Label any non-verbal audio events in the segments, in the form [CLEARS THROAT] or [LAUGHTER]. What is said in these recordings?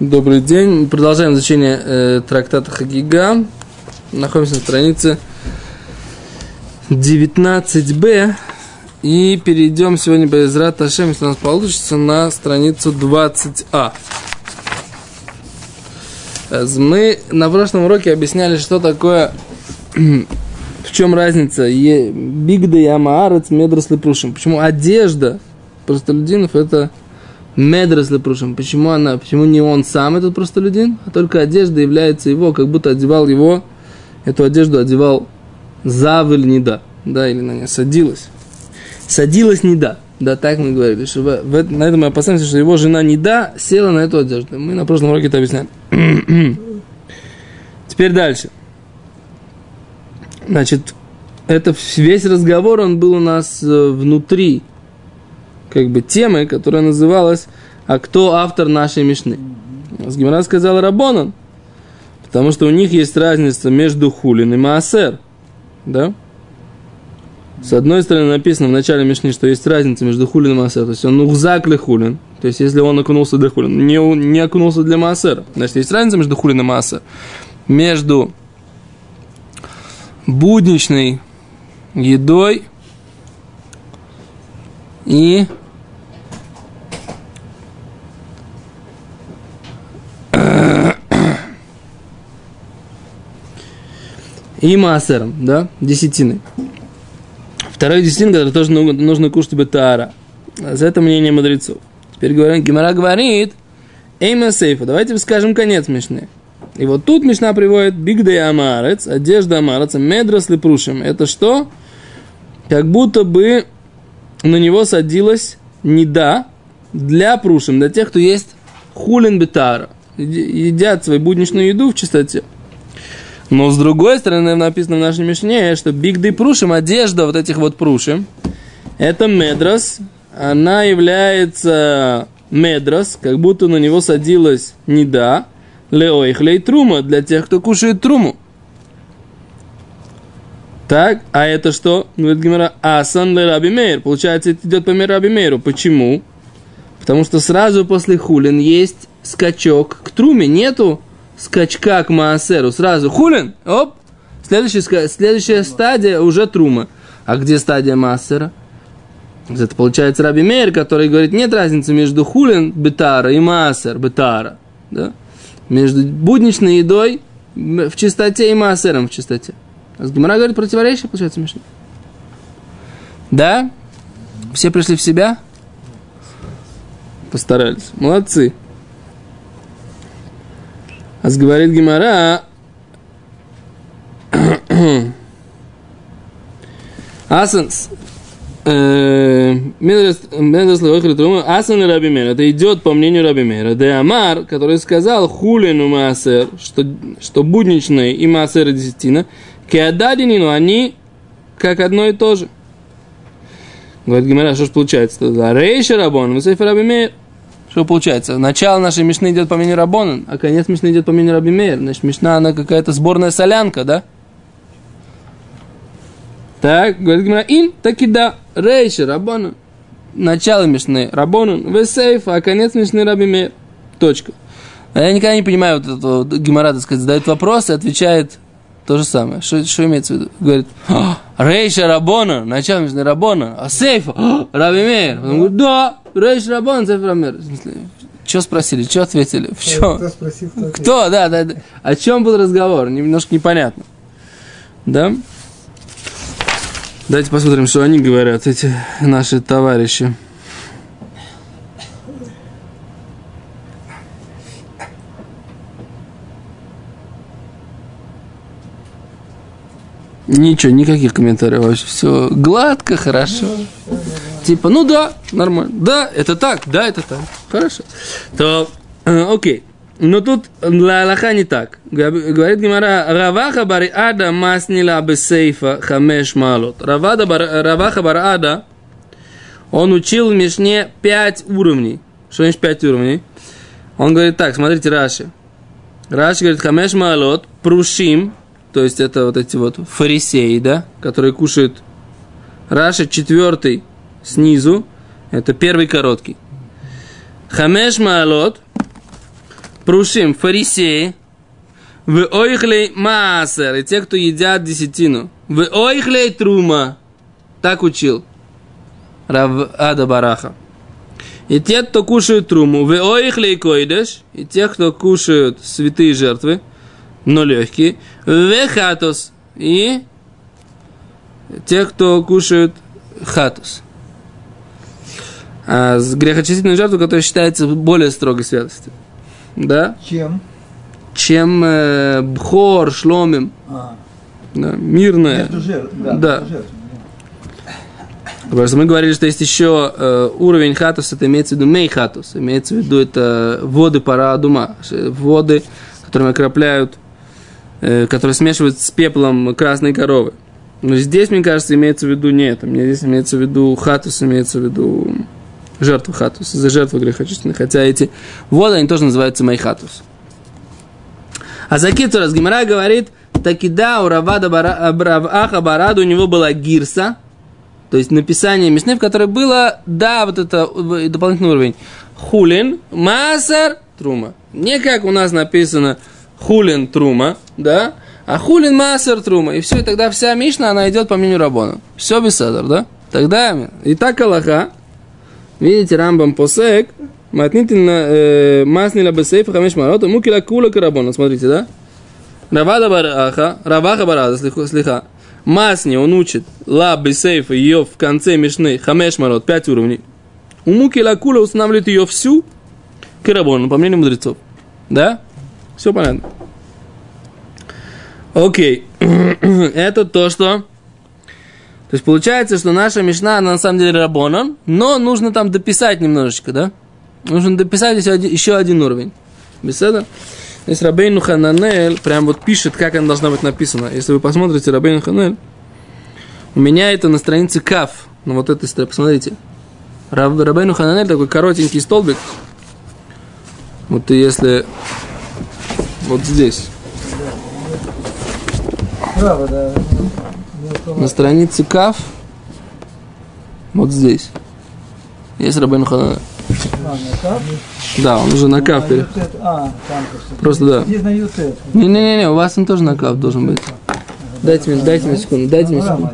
Добрый день. Продолжаем изучение э, трактата Хагига. Находимся на странице 19б. И перейдем сегодня без Раташем, если у нас получится, на страницу 20а. Мы на прошлом уроке объясняли, что такое, [CLEARS THROAT] в чем разница бигда и амаарец, медрос прушим. Почему одежда простолюдинов это Медрес лепрушим. Почему она, почему не он сам этот простолюдин, а только одежда является его, как будто одевал его, эту одежду одевал завель не да, да, или на нее садилась. Садилась не да. Да, так мы говорили, что в, в, на этом мы опасаемся, что его жена не да села на эту одежду. Мы на прошлом уроке это объясняли. [CLEARS THROAT] Теперь дальше. Значит, это весь разговор, он был у нас э, внутри как бы темы, которая называлась «А кто автор нашей Мишны?» Гимара сказал Рабонан, потому что у них есть разница между хулин и маасер. Да? С одной стороны написано в начале Мишны, что есть разница между хулин и маасер. То есть он ухзак ли хулин. То есть если он окунулся для хулин, не, не окунулся для маасера. Значит, есть разница между хулин и маасер. Между будничной едой и и маасером, да, десятины. Второй десятин, который тоже нужно кушать бетара. За это мнение мудрецов. Теперь говорим, Гимара говорит, Эйма сейфа, давайте скажем конец Мишны. И вот тут Мишна приводит бигдей амарец, одежда амарец, медрос прушим. Это что? Как будто бы на него садилась неда для прушим, для тех, кто есть хулин бетара. Едят свою будничную еду в чистоте. Но с другой стороны, написано в нашей Мишне, что бигды прушим, одежда вот этих вот прушим, это медрос, она является медрос, как будто на него садилась неда, леоихлей трума, для тех, кто кушает труму. Так, а это что? Говорит Гимара, асан ле раби мейр. Получается, это идет по раби мейру. Почему? Потому что сразу после хулин есть скачок к труме. Нету скачка к Маасеру, сразу хулин, оп, следующая, следующая стадия уже трума. А где стадия Маасера? Это получается Раби Мейер, который говорит, нет разницы между хулин бетара и маасер бетара. Да? Между будничной едой в чистоте и маасером в чистоте. А с Гимара говорит противоречие, получается смешно. Да? Все пришли в себя? Постарались. Молодцы. А говорит Гимара, Асан, Асан Раби Мер, это идет по мнению Раби Мера. Де Амар, который сказал хулину маасер, что, что будничные и маасер и десятина, кеададинину, они как одно и то же. Говорит Гимара, что ж получается? Рейша Рабон, Мусейфа Раби Мер. Что получается? Начало нашей Мишны идет по мнению Рабонан, а конец Мишны идет по мнению Раби Мейер. Значит, Мишна, она какая-то сборная солянка, да? Так, говорит Гимара, ин, так и да, рейши, Рабонан. Начало Мишны Рабонан, весейф, а конец Мишны Раби Мейер. Точка. А я никогда не понимаю вот этого Гимара, так сказать, задает вопрос и отвечает то же самое. Что, что имеется в виду? Говорит, «А, Рейша Рабона, начало Мишны Рабона, а сейфа, «А, [GASPS] Раби Мейер. Он говорит, да, Рейш Рабон, Цефрамер. Что спросили, что ответили? В чем? Кто, спросил, кто, кто? Да, да, да. О чем был разговор? Немножко непонятно. Да? Давайте посмотрим, что они говорят, эти наши товарищи. Ничего, никаких комментариев вообще. Все гладко, хорошо. Типа, ну да, нормально. Да, это так, да, это так. Хорошо. То, э, окей. Но тут для Аллаха не так. Говорит Гимара, Раваха бар ада маснила бесейфа хамеш малот. Раваха бар ада, он учил в Мишне пять уровней. Что значит пять уровней? Он говорит так, смотрите, Раши. Раши говорит, хамеш малот, прушим, то есть это вот эти вот фарисеи, да, которые кушают. Раши четвертый снизу, это первый короткий. Хамеш маалот, прушим фарисеи, в ойхлей маасер, и те, кто едят десятину. В ойхлей трума. Так учил Рав Ада Бараха. И те, кто кушают труму, в ойхлей койдеш, и те, кто кушают святые жертвы, но легкие, в хатус, и те, кто кушают хатус. А с грехочистительной жертвой, которая считается более строгой святостью. Да? Чем? Чем э, бхор, шломим. А, Да, мирная. между жертв, да, Да. между Потому что мы говорили, что есть еще э, уровень хатус, это имеется в виду мей хатус, имеется в виду это воды пара дума, воды, которыми окропляют, э, которые смешивают с пеплом красной коровы. Но здесь, мне кажется, имеется в виду не это. Мне здесь имеется в виду хатус, имеется в виду жертва хатус, за жертву грехочистительной. Хотя эти воды, они тоже называются мей хатус. А за Китурас Гимара говорит, таки да, у Равада Бара- Раваха Барада у него была гирса, то есть написание Мишны, в которой было, да, вот это э, дополнительный уровень. Хулин, масар, трума. Не как у нас написано хулин, трума, да, а хулин, масар, трума. И все, и тогда вся Мишна, она идет по мнению Рабона. Все без садар, да? Тогда, и так Аллаха, видите, Рамбам посек, матнитин э, маснила бесейфа хамеш марот, мукила кула карабона, смотрите, да? Равада бараха, раваха барада, слиха-. Масни, он учит, ла бесейфа, ее в конце мишны, хамеш марот, пять уровней. У муки лакула устанавливает ее всю карабон, по мнению мудрецов. Да? Все понятно. Окей. [CLEARS THROAT] Это то, что... То есть получается, что наша мишна, она на самом деле рабонан, но нужно там дописать немножечко, да? Нужно дописать еще один, еще один уровень. Беседа? Здесь Рабейну Хананель прям вот пишет, как она должна быть написана. Если вы посмотрите Рабейну Ханель, у меня это на странице Каф. Ну вот этой стороны, посмотрите. Раб, Рабейну Хананель такой коротенький столбик. Вот и если вот здесь, на странице Каф, вот здесь, есть Рабейну Хананель. А, на кап? Да, он уже на Каф. Просто. Да. Не-не-не, у вас он тоже на Каф должен быть. Дайте мне, дайте мне секунду, дайте мне секунду.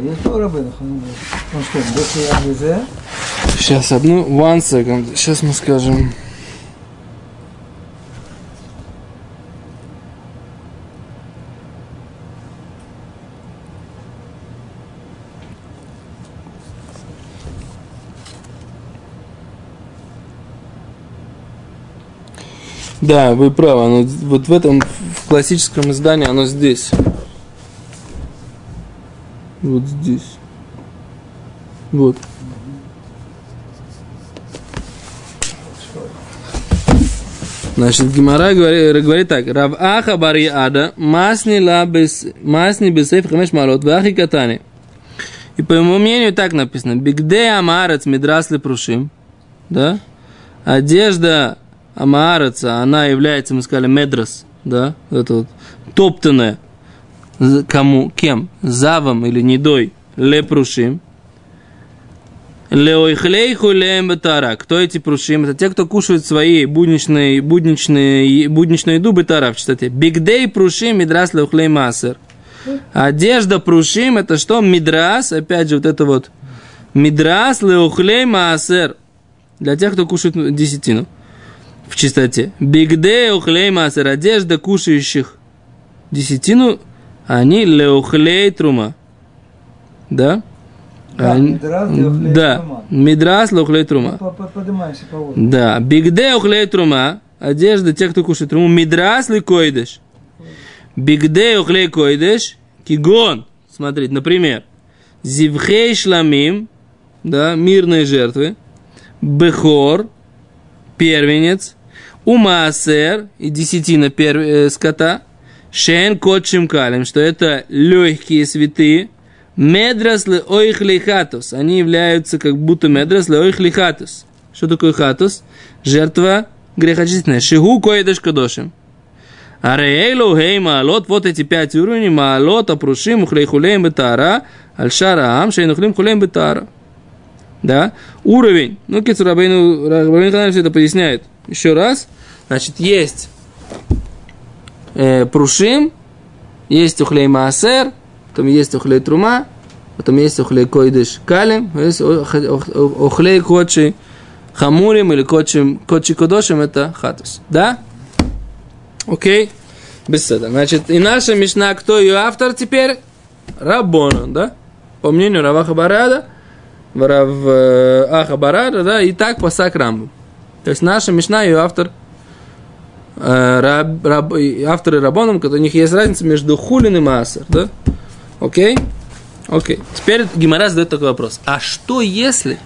Сейчас, одну, one second. Сейчас мы скажем. Да, вы правы, оно вот в этом в классическом издании оно здесь. Вот здесь. Вот. Значит, Гимара говорит, говорит так. Рав Аха Бари Ада, масни ла без, масни бесейф хамеш малот, вахи катани. И по моему мнению так написано. Бигде амарец мидрасли прушим. Да? Одежда амараца, она является, мы сказали, медрас. Да? Это вот топтанная. Кому? Кем? Завом или недой? Лепрушим. Леойхлей хулеем бетара. Кто эти прушим? Это те, кто кушают свои будничные, будничные, будничную еду бетара в чистоте. Бигдей прушим мидрас леохлей масер. Одежда прушим это что? Мидрас, опять же, вот это вот. Мидрас леохлей масер. Для тех, кто кушает десятину в чистоте. Бигдей охлей масер. Одежда кушающих десятину, они леохлей трума. Да? Да, Они- мидрас леохлей да, трума. мидрас по-. Да, бигде охлей трума, одежда тех, кто кушает труму, мидрас ли койдеш. Бигде охлей койдеш, кигон, смотрите, например, зивхей шламим, да, мирные жертвы, бехор, первенец, умаасер, и десятина пер, э, скота, шен кот калем, что это легкие святые, медрас ле ойхли хатус, они являются как будто медрас ле ойхли хатус. Что такое хатус? Жертва грехочистительная. Шигу коедеш кадошим. Арейлу гей маалот, вот эти пять уровней, маалот, апрушим, ухлейхулеем бетара, альшараам, шейнухлим хулеем бетара. Да? Уровень. Ну, Кицу Рабейну, Рабейну все это поясняет. Еще раз. Значит, есть э, прушим, есть ухлей маасер, потом есть ухлей трума, потом есть ухлей койдыш калим, есть ух- ух- ухлей кочи хамурим или кочи, кочи кодошим, это хатус. Да? Окей? Беседа. Значит, и наша Мишна, кто ее автор теперь? Рабона, да? По мнению Раваха Барада, Рав э, Аха Барада, да, и так по Сакрамбу. То есть наша Мишна, ее автор, э, раб, раб- и авторы Рабоном, у них есть разница между хулин и маасер, да? Окей? Окей. Теперь Гимара задает такой вопрос. А что если...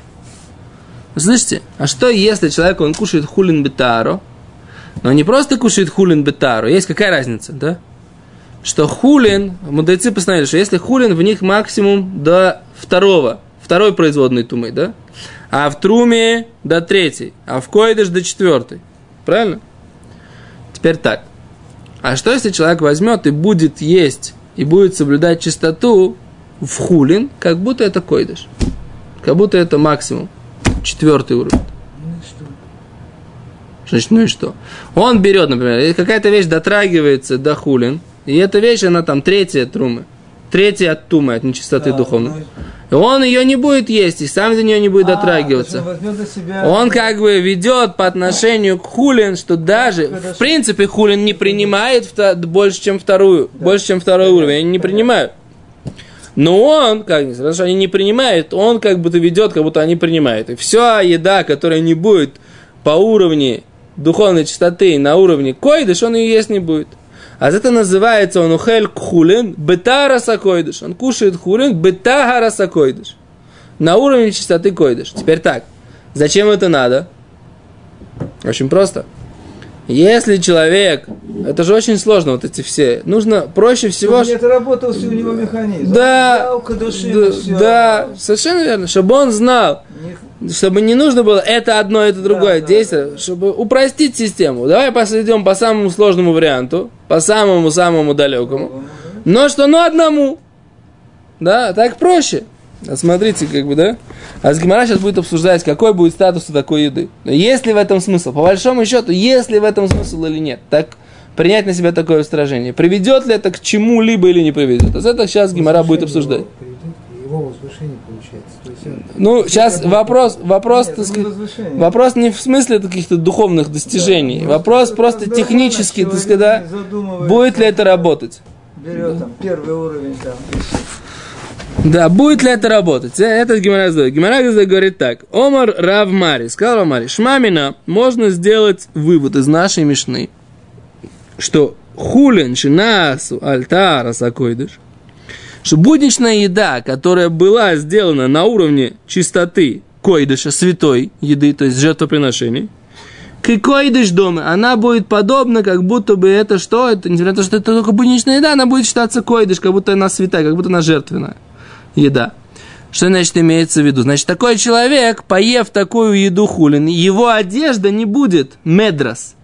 Слышите? А что если человек, он кушает хулин бетаро, но не просто кушает хулин бетаро, есть какая разница, да? Что хулин, мудрецы постановили, что если хулин, в них максимум до второго, второй производной тумы, да? А в труме до третьей, а в койдыш до четвертой. Правильно? Теперь так. А что если человек возьмет и будет есть, и будет соблюдать чистоту в хулин, как будто это койдыш? Как будто это максимум. Четвертый уровень. Ну и что? Значит, ну и что? Он берет, например, и какая-то вещь дотрагивается до хулин, и эта вещь, она там третья трумы, третья от тумы, от нечистоты Да, духовной. Ну он ее не будет есть, и сам за нее не будет А, дотрагиваться. он на себя... Он как бы ведет по отношению к хулин, что даже, в принципе, хулин не принимает больше, чем вторую, больше, чем второй уровень, они не принимают. Но он, как странно, что они не принимают, он как будто ведет, как будто они принимают. И вся еда, которая не будет по уровню духовной чистоты на уровне койдыш, он ее есть не будет. А это называется он ухель хулин бетараса койдыш. Он кушает хулин бетагараса койдыш. На уровне чистоты койдыш. Теперь так. Зачем это надо? Очень просто. Если человек, это же очень сложно, вот эти все, нужно проще всего, Чтобы не отработался у него механизм. Да, Взял, кадуши, да, всё. да, совершенно верно, чтобы он знал, Не- чтобы не нужно было это одно, это другое да, действие, чтобы упростить систему. Давай посойдем по самому сложному варианту, по самому-самому далекому, но что, ну одному. Да, так проще. А Смотрите, как бы, да? А с Гимара сейчас будет обсуждать, какой будет статус у такой еды. Но есть ли в этом смысл? По большому счету, есть ли в этом смысл или нет? Так принять на себя такое устражение. Приведет ли это к чему-либо или не приведет? Вот это сейчас Гимара будет обсуждать. К его возвышению получается. То есть Ну, сейчас вопрос, вопрос, Нет, не сказать, возвышение. вопрос не в смысле каких-то духовных достижений. Да, вопрос просто так человек сказать, да? Будет ли это работать? Берет там первый уровень там. Да, будет ли это работать? Э, Это Гимара. Гимара говорит так. Омар Рав Мари. Сказал Рав Мари. Шмамина можно сделать вывод из нашей мишны, что хулин шинасу альтара сакойдыш, что будничная еда, которая была сделана на уровне чистоты койдыша, святой еды, то есть жертвоприношений, к койдыш дома, она будет подобна, как будто бы это что? Это, несмотря на то, что это только будничная еда, она будет считаться койдыш, как будто она святая, как будто она жертвенная еда. Что значит имеется в виду? Значит, такой человек, поев такую еду хулин, его одежда не будет медрас.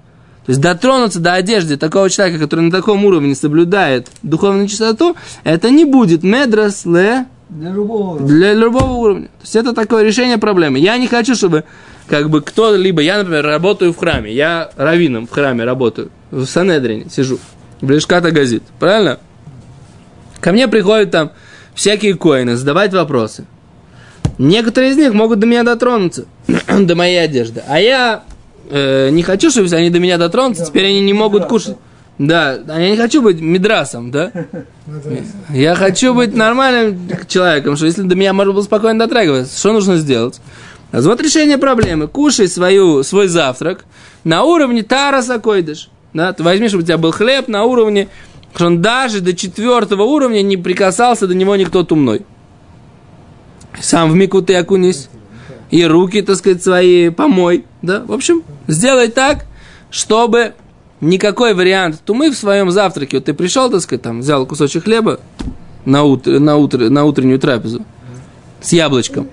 То есть дотронуться до одежды такого человека, который на таком уровне соблюдает духовную чистоту, это не будет медрас ле Для любого уровня. для любого уровня. То есть это такое решение проблемы. Я не хочу, чтобы как бы кто-либо, я, например, работаю в храме, я раввином в храме работаю, в Санедрине сижу, в Лешката Газит, правильно? Ко мне приходят там всякие коины задавать вопросы. Некоторые из них могут до меня дотронуться, [CLEARS THROAT] до моей одежды. А я э, не хочу, чтобы они до меня дотронутся, теперь они не могут кушать. Да, я не хочу быть медрасом, да? [LAUGHS] Я хочу быть нормальным человеком, что если до меня можно было спокойно дотрагиваться, что нужно сделать? А вот решение проблемы. Кушай свою, свой завтрак на уровне тараса койдыш. Да, ты возьми, чтобы у тебя был хлеб на уровне, что он даже до четвертого уровня не прикасался до него никто тумной. Сам в мику ты окунись. И руки, так сказать, свои помой. Да? В общем, сделай так, чтобы никакой вариант тумы в своем завтраке. Вот ты пришел, так сказать, там, взял кусочек хлеба на, утр, на, утр, на утреннюю трапезу с яблочком.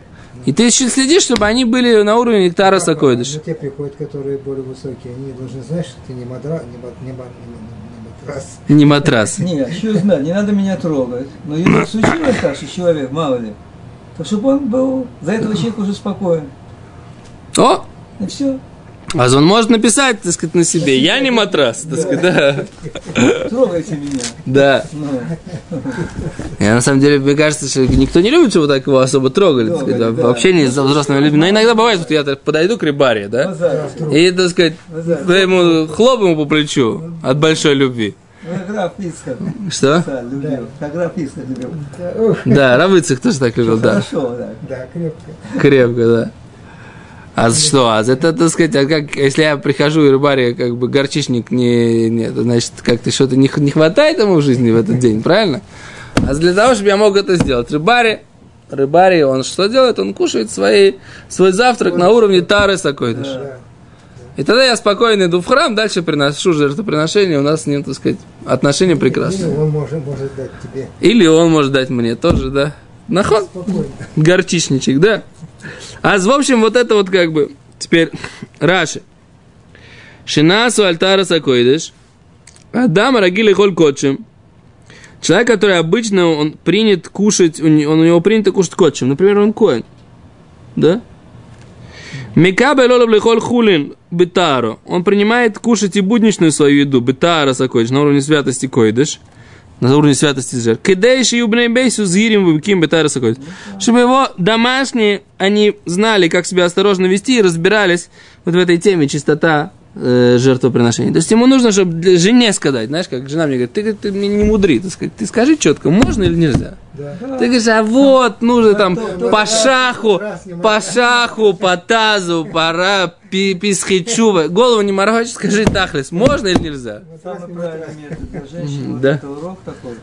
И ты следишь, чтобы они были на уровне нектара сакойдыш. Но те приходят, которые более высокие, они должны знать, что ты не, мадра, не, ма- не, ма- не, ма- не матрас. Не матрас. Не, еще знать, не надо меня трогать. Но если случилось так, что человек, мало ли, то чтобы он был за этого человека уже спокоен. О, И все. А он может написать, так сказать, на себе. Я не матрас, так сказать, да. Трогайте меня. Да. Ну, Я на самом деле, мне кажется, что никто не любит, чтобы так его особо трогали, так сказать, Трогать, в да. общении с взрослыми людьми. Но иногда бывает, что я подойду к рыбаре, да, и, так сказать, ему хлоп ему по плечу от большой любви. Ну, Граф Ицхак. Что? Да, любил. Как граф Ицхак любил. Да, Равыцах тоже так любил, да. Хорошо, да. да, крепко. Крепко, да. А что? А это, так сказать, а как, если я прихожу и рыбаре, как бы горчичник не, нет, значит, как-то что-то не, не хватает ему в жизни в этот день, правильно? А для того, чтобы я мог это сделать, рыбаре, рыбаре, он что делает? Он кушает свои, свой завтрак на уровне тары сакойдыш. Да. И тогда я спокойно иду в храм, дальше приношу жертвоприношение, у нас с ним, так сказать, отношения Или прекрасные. он может, может дать тебе Или он может дать мне тоже, да. Нахон? спокойно. Горчичничек, да? А в общем, вот это вот как бы, теперь, Раши. Шинасу альтара сакойдыш. Адам рагили холь котчем. Человек, который обычно он принят кушать, он, у него принято кушать котчем. Например, он коин. Да? Микабе лолов лихоль хулин бетаро. Он принимает кушать и будничную свою еду. Бетара сакойдыш, на уровне святости койдыш на уровне святости жертв. Кидейши и убней бейсу зирим выбким бетара. Чтобы его домашние, они знали, как себя осторожно вести и разбирались вот в этой теме чистота э, жертвоприношения. То есть ему нужно, чтобы жене сказать, знаешь, как жена мне говорит, ты, ты мне не мудри, ты, скажи- ты скажи четко, можно или нельзя? Да. Ты говоришь, а вот, нужно там то- по раз- шаху, раз не по шаху, по тазу, пора писхичува. Голову не морочь, скажи тахлес, можно или нельзя? Самый правильный метод для женщины. Да. Это урок такой.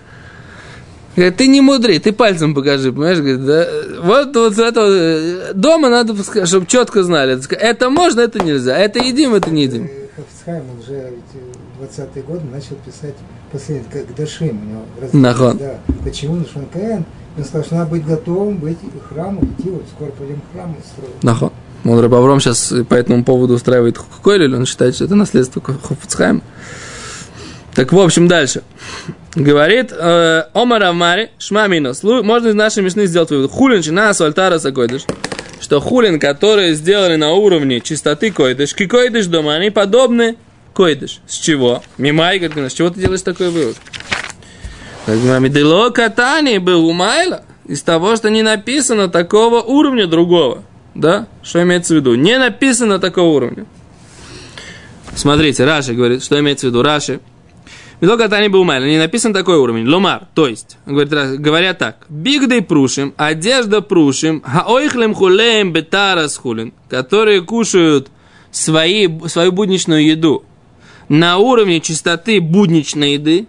Говорит, ты не мудри, ты пальцем покажи, понимаешь? Говорит, да, вот, вот это э, дома надо, чтобы четко знали. Это можно, это нельзя. Это едим, это не едим. Хафицхайм, уже ведь в 20-е годы начал писать последний, как Дашим у него. Нахон. Да. Почему? Потому что он Каэн. Он сказал, что надо быть готовым быть к храму, идти, вот скоро пойдем к храму строить. Нахо. Он Рабавром сейчас по этому поводу устраивает хукойль, он считает, что это наследство Хофицхайма. Так, в общем, дальше. Говорит э, Омар Авмари, Шмаминос. Можно из нашей мишны сделать вывод. Хулин чинасу альтара сакойдыш. Что хулин, которые сделали на уровне чистоты койдыш, ки койдыш дома, они подобны койдыш. С чего? Мимай, говорит, с чего ты делаешь такой вывод? Мамидело катани был умайла. Из того, что не написано такого уровня другого. Да? Что имеется в виду? Не написано такого уровня. Смотрите, Раши говорит, что имеется в виду. Раши. Медо катани был умайла. Не написан такой уровень. Ломар. То есть, говорит, Раши, говорят так. Бигдей прушим, одежда прушим, хаойхлем хулеем бетарас хулин, которые кушают свои, свою будничную еду на уровне чистоты будничной еды,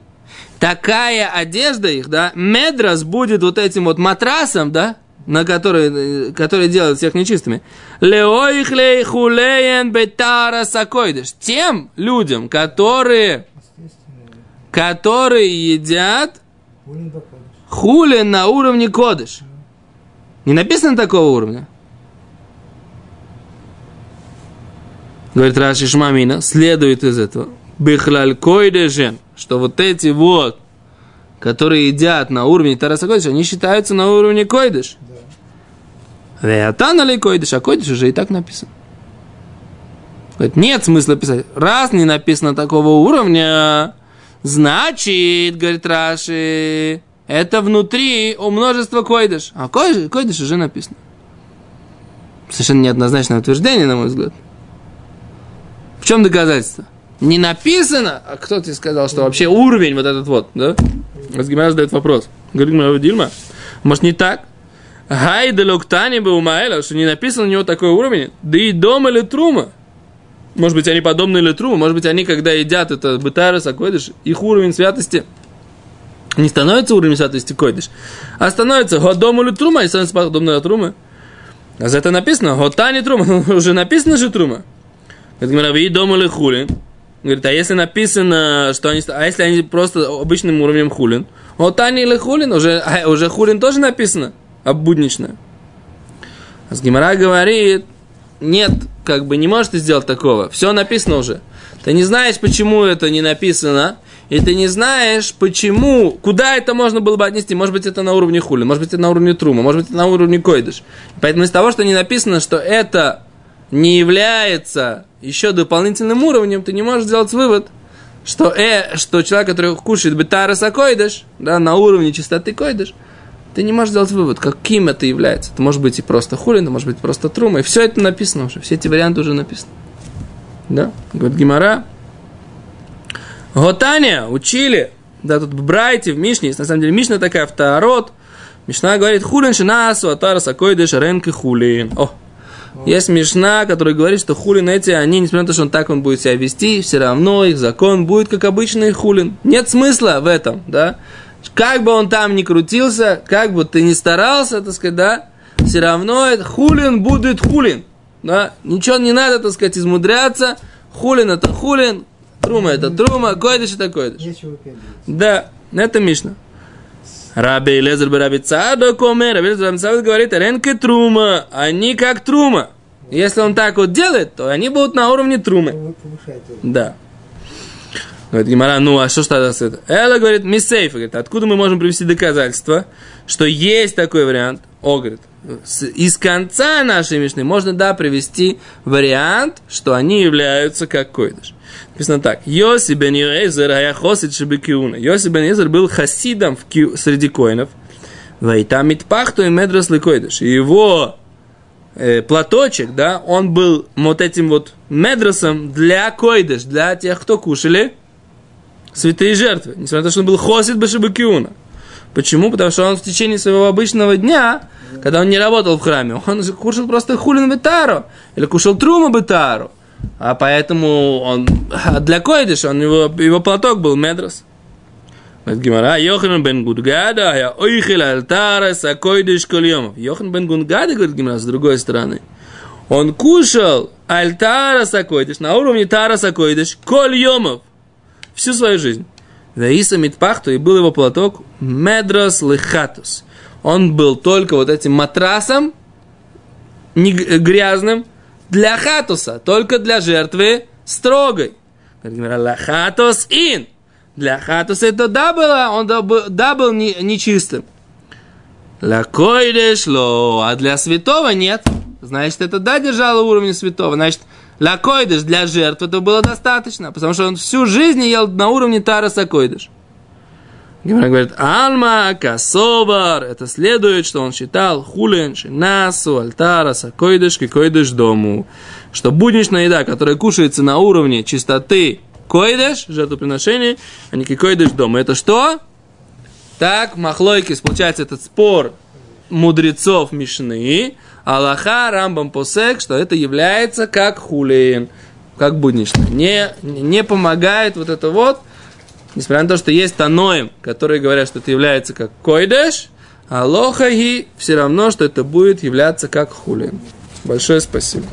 такая одежда их, да, медрас будет вот этим вот матрасом, да, на который, который делает всех нечистыми. Леоихлей хулеен бетара сакойдыш. Тем людям, которые, которые едят Хулин хулин на уровне кодыш. Не написано такого уровня. Говорит Раши Шмамина, следует из этого. Бихлаль койдежен, что вот эти вот, которые едят на уровне Тараса Койдыша, они считаются на уровне койдыш. Веатан ли койдыш, а койдыш уже и так написан. Говорит, нет смысла писать. Раз не написано такого уровня, значит, говорит Раши, это внутри у множества койдыш. А койдыш, уже написано. Совершенно неоднозначное утверждение, на мой взгляд. В чем доказательство? Не написано, а кто тебе сказал, что вообще уровень вот этот вот, да? Разгимара задает вопрос. Говорит, Дильма, может не так? Гай де локтани бы умаэля, что не написано у него такой уровень, да и дом или трума. Может быть, они подобны или труму, может быть, они, когда едят это бытара сакойдыш, их уровень святости не становится уровнем святости койдыш, а становится годом или трума, и становится подобно трумы. А за это написано, готани трума, [LAUGHS] уже написано же трума. Говорит, «Ви дом или хулин. Говорит, а если написано, что они, а если они просто обычным уровнем хулин, они или хулин, уже, [LAUGHS] уже хулин тоже написано, а буднично. А с Гимара говорит, нет, как бы не можете сделать такого, все написано уже. Ты не знаешь, почему это не написано, и ты не знаешь, почему, куда это можно было бы отнести. Может быть, это на уровне хулин, может быть, это на уровне трума, может быть, это на уровне койдыш. Поэтому из того, что не написано, что это не является еще дополнительным уровнем, ты не можешь сделать вывод, что, э, что человек, который кушает бетара сакойдыш, да, на уровне чистоты койдыш, ты не можешь сделать вывод, каким это является. Это может быть и просто хулин, это может быть просто трума. И все это написано уже, все эти варианты уже написаны. Да? Говорит Гимара. Готания учили, да, тут в Брайте, в Мишне, есть на самом деле Мишна такая, второт. Мишна говорит, хулин шинасу, атара сакойдыш, ренки хулин. О, есть Мишна, который говорит, что хулин эти, они, несмотря на то, что он так он будет себя вести, все равно их закон будет как обычный хулин. Нет смысла в этом, да? Как бы он там ни крутился, как бы ты ни старался, так сказать, да, все равно это хулин будет хулин. Да? Ничего не надо, так сказать, измудряться. Хулин это хулин, трума это трума, койдыш это койдыш. Да, это Мишна. Раби Лезер Раби Цадок Омер, Раби Лезер Цадок говорит, ренке трума, они как трума. Если он так вот делает, то они будут на уровне трумы. Да. Говорит Гимара, ну а что ж тогда с это? Элла говорит, миссейф, говорит, откуда мы можем привести доказательства, что есть такой вариант? О, говорит, из конца нашей Мишны можно, да, привести вариант, что они являются как койдыш. Написано так. Йоси бен Йоэзер, а я хосид шебекиуна. Йоси бен Йоэзер был хасидом в ки- среди коинов. Вайтам митпахту и медрос койдыш. Его э, платочек, да, он был вот этим вот медросом для койдыш, для тех, кто кушали святые жертвы. Несмотря на то, что он был хосид бешебекиуна. Почему? Потому что он в течение своего обычного дня, когда он не работал в храме, он кушал просто хулин бетару, или кушал труму бетару. А поэтому он [LAUGHS] для койдыша, он, его, его платок был медрос. Говорит Гимара, Йохан бен Гудгада, я ойхил альтара сакойдыш кольемов. Йохан бен Гудгада, говорит Гимара, с другой стороны, он кушал альтара сакойдыш на уровне тара сакойдыш кольемов всю свою жизнь. Веиса митпахту, и был его платок медрос лихатус. Он был только вот этим матрасом, г- грязным, для хатуса, только для жертвы строгой. Лахатус ин. Для хатуса это да было, он да был, да был не- нечистым. Лакойдеш ло, а для святого нет. Значит, это да держало уровень святого. Значит, лакойдеш для жертв это было достаточно, потому что он всю жизнь ел на уровне тараса койдеш. Гимара говорит, Алма, Касовар, это следует, что он считал хулин, шинасу, альтара, сакойдыш, койдыш дому. Что будничная еда, которая кушается на уровне чистоты койдыш, жертвоприношения, а не койдыш дома. Это что? Так, махлойкис, получается этот спор мудрецов Мишны, Аллаха, Рамбам Посек, что это является как хулин, как будничное. Не, не помогает вот это вот, несмотря на то, что есть таноим, которые говорят, что это является как койдеш, а лохаги все равно, что это будет являться как хулин. Большое спасибо.